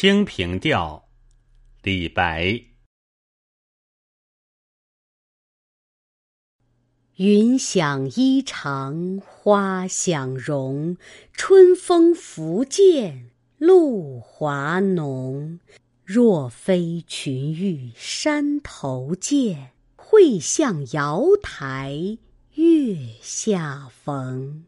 清平调李白。云想衣裳花想容春风拂槛露华浓。若非群玉山头见会向瑶台月下逢。